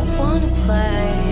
don't wanna play.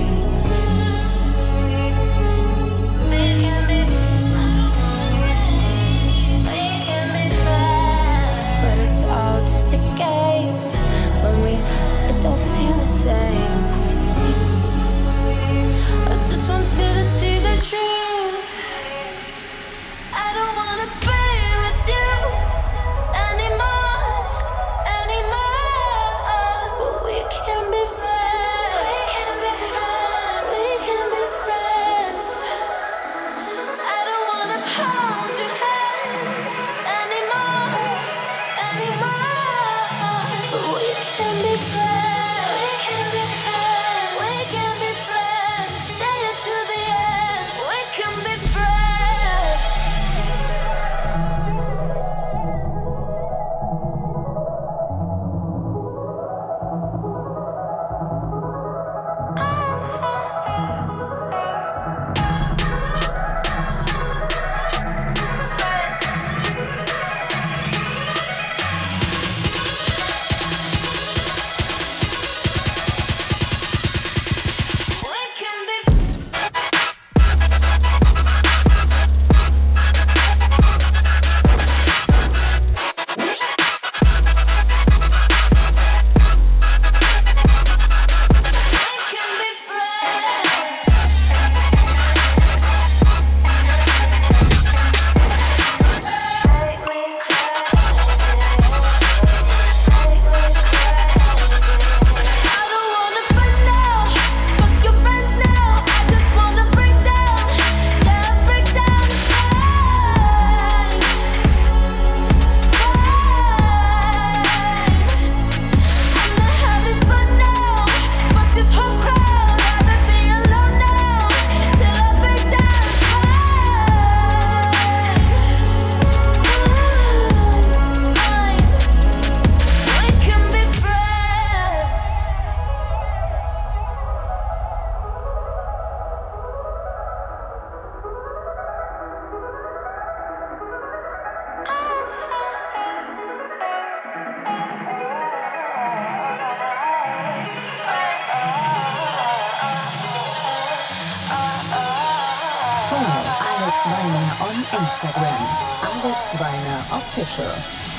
Weiner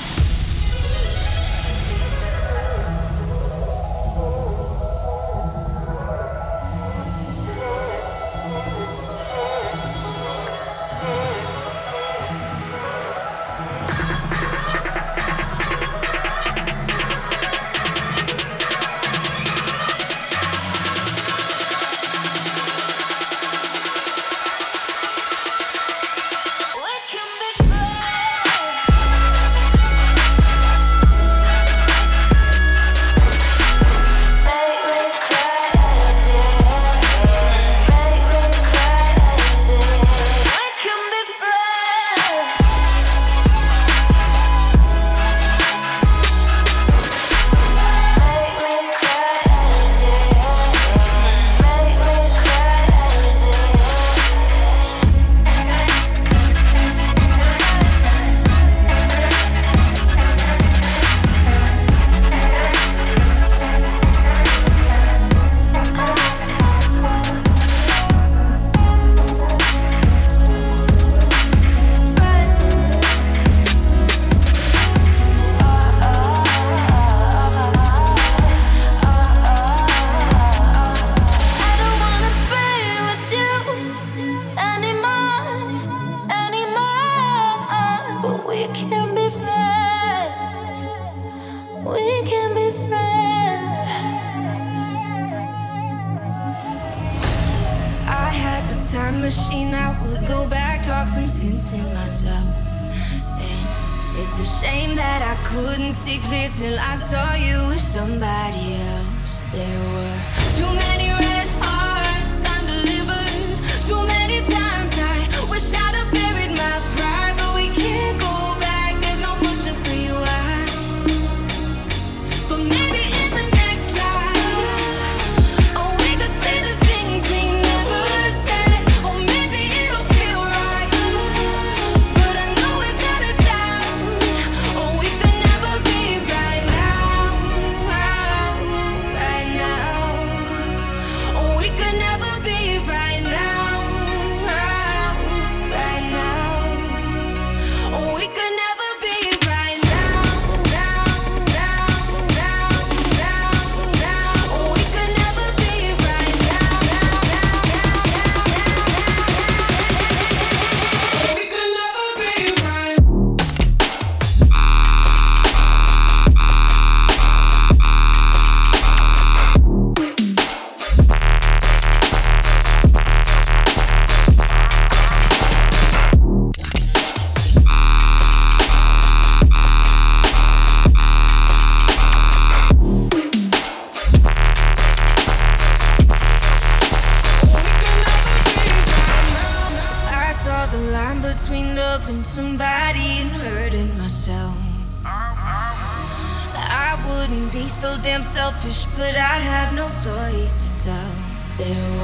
There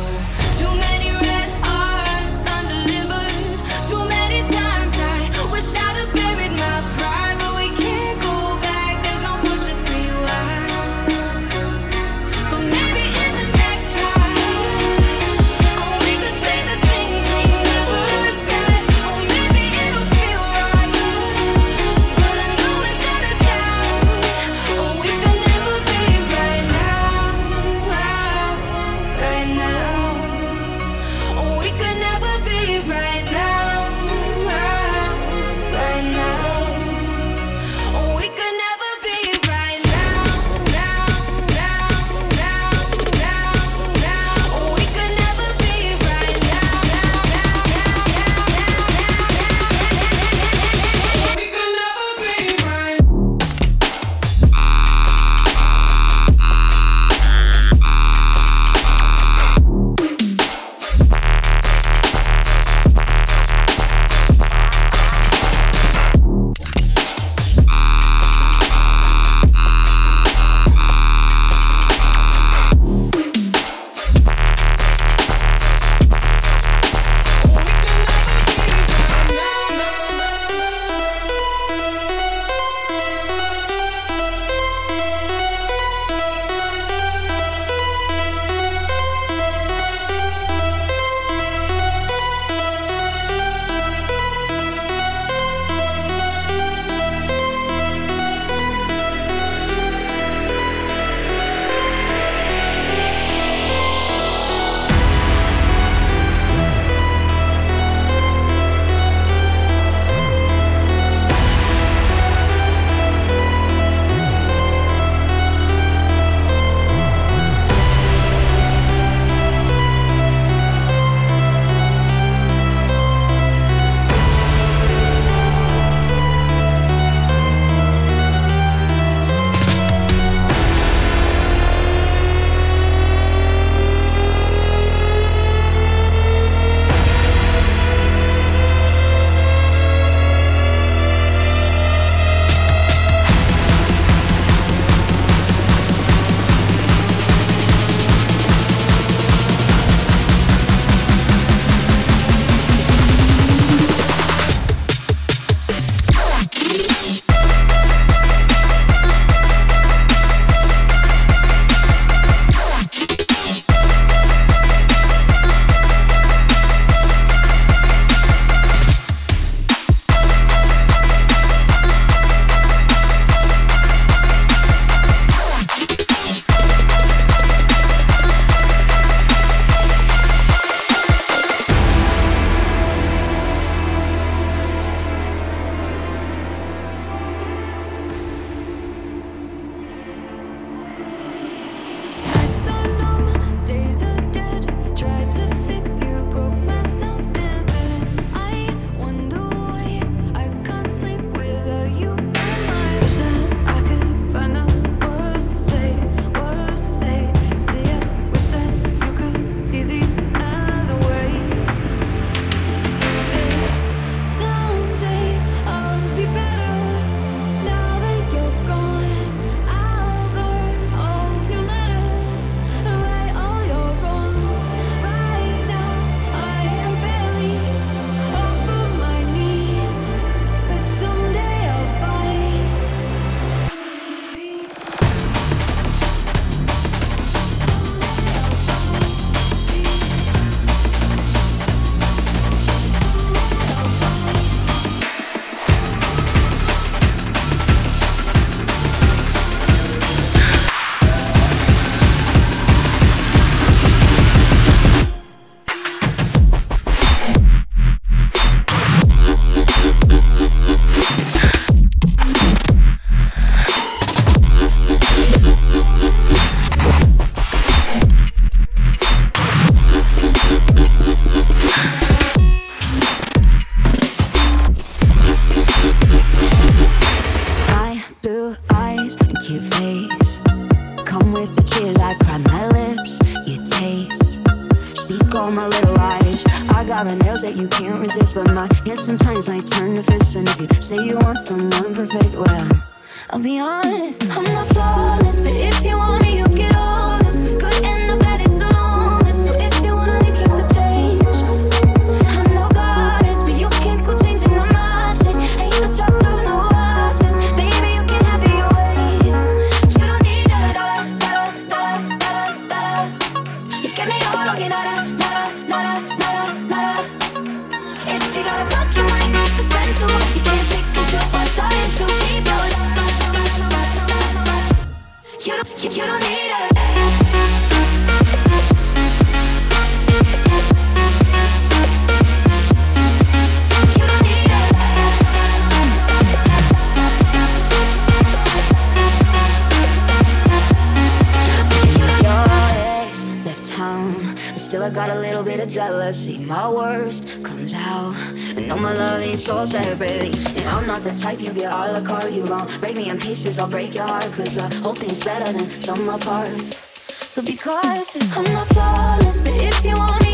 million pieces, I'll break your heart. Cause the whole thing's better than sum of parts. So because I'm not flawless, but if you want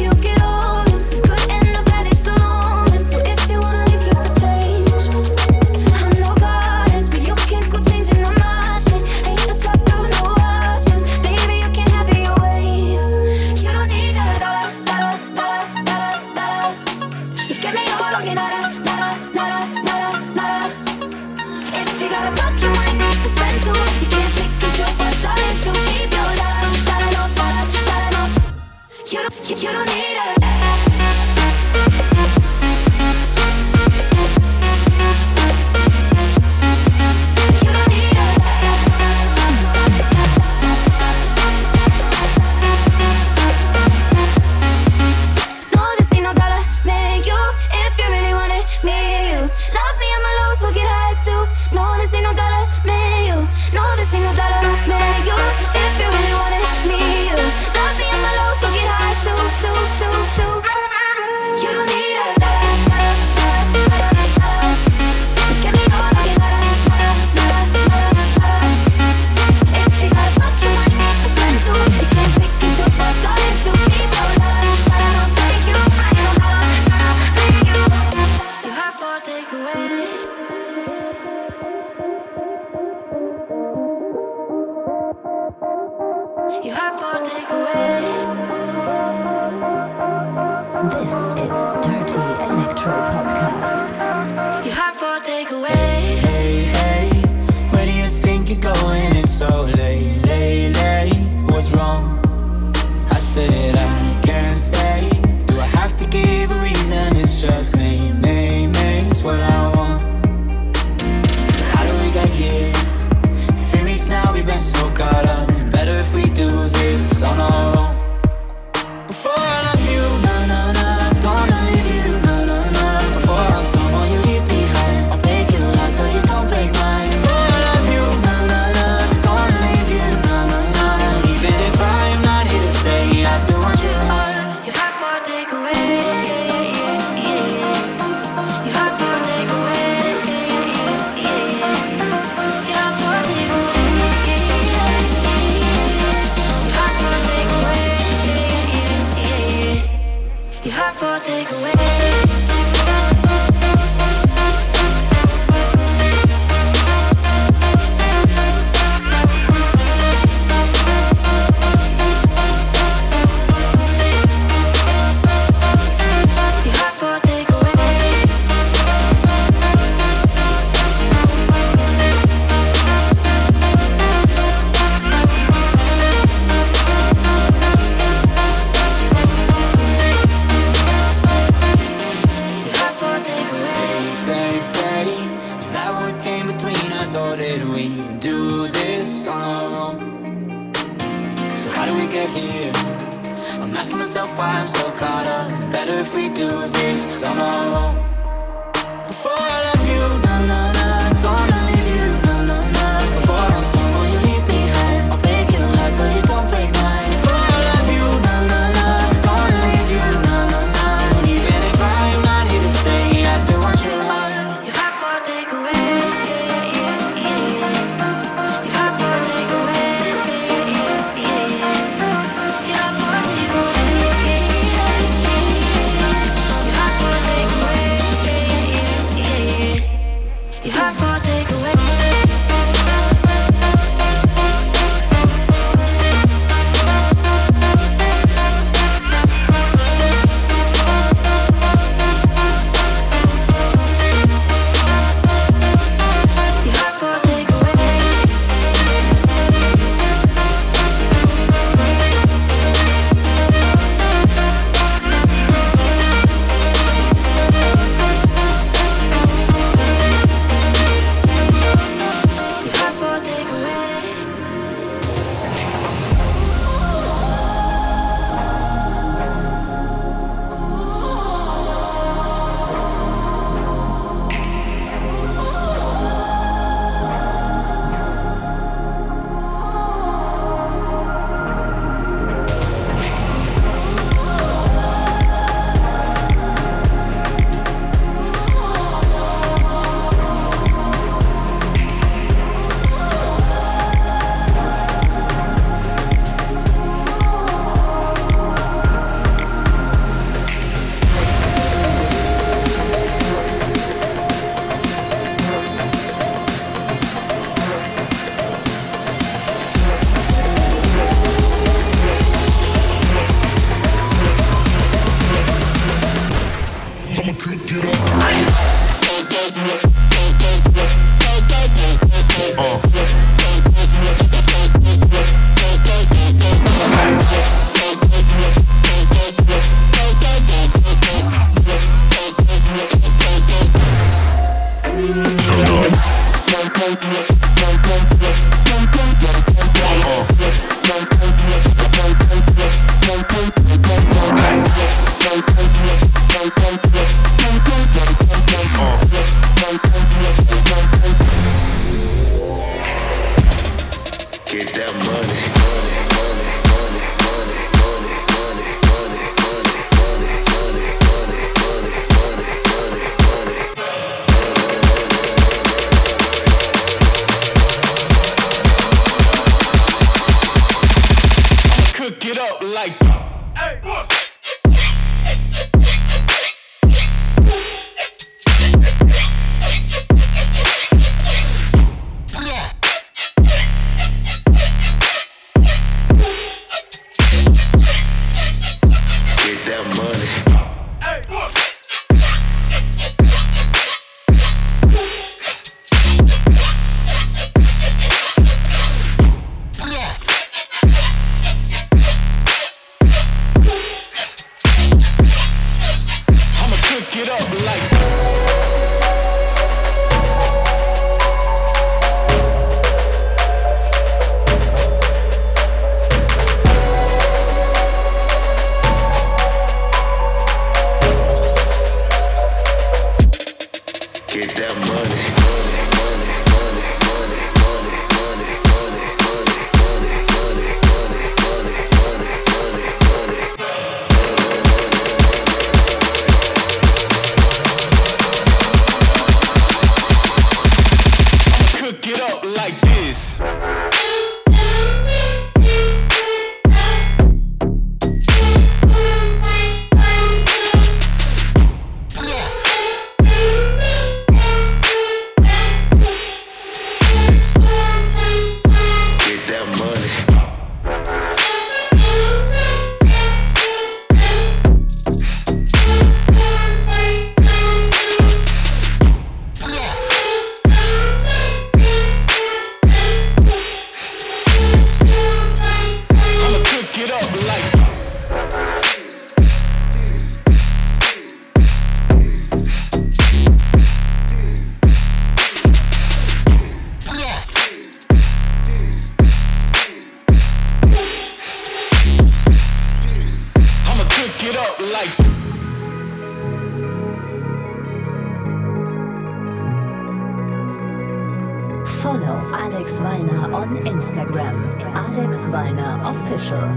Instagram, Alex Weiner Official.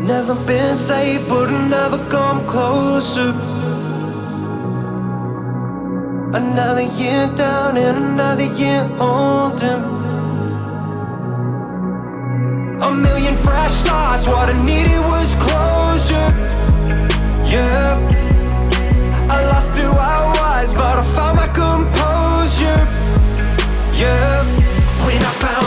Never been safe, but never come closer. Another year down and another year older. A million fresh starts, what I needed was closure. Yeah, I lost who I was, but I found my composure. Yeah, when I found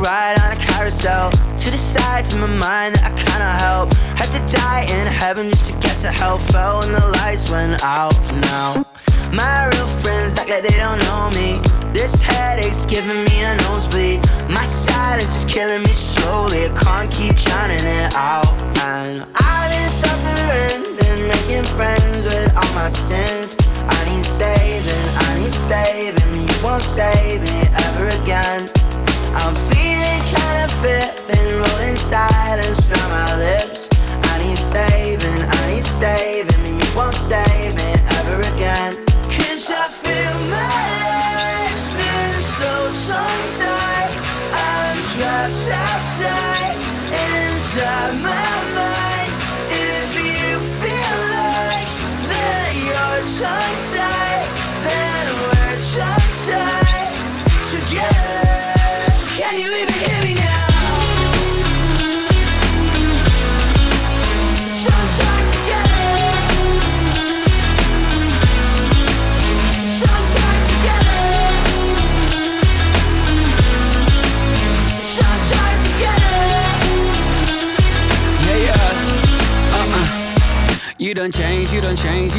Ride on a carousel. To the sides of my mind that I cannot help. Had to die in heaven just to get to hell. Fell when the lights went out now. My real friends act like they don't know me. This headache's giving me a nosebleed. My silence is killing me slowly. I can't keep drowning it out. And I've been suffering, and making friends with all my sins. I need saving, I need saving. You won't save me ever again. I'm feeling kinda fit, been rolling silence from my lips. I need saving, I need saving, and you won't save me ever again. Cause I feel my life's been so tongue. I'm trapped outside, inside my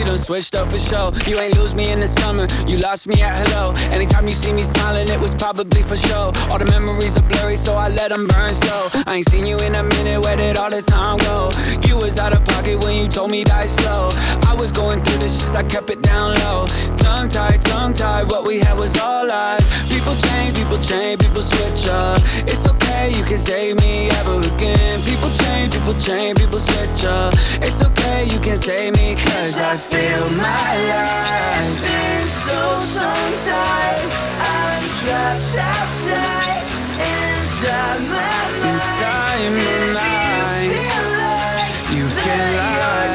you done switched up for show. You ain't lose me in the summer, you lost me at hello. Anytime you see me smiling, it was probably for show. All the memories are blurry, so I let them burn slow. I ain't seen you in a minute, where did all the time go? You was out of pocket when you told me die slow. I was going through the shits, I kept it down low. Tongue tied, tongue tied, what we had was all lies. People change, people change, people switch up. It's okay, you can save me ever again. People change, people change, people switch up. It's okay, you can save me, cause I feel my life. Been so tongue-tied, I'm trapped outside, inside my mind. Inside my If mind. You feel like You feel like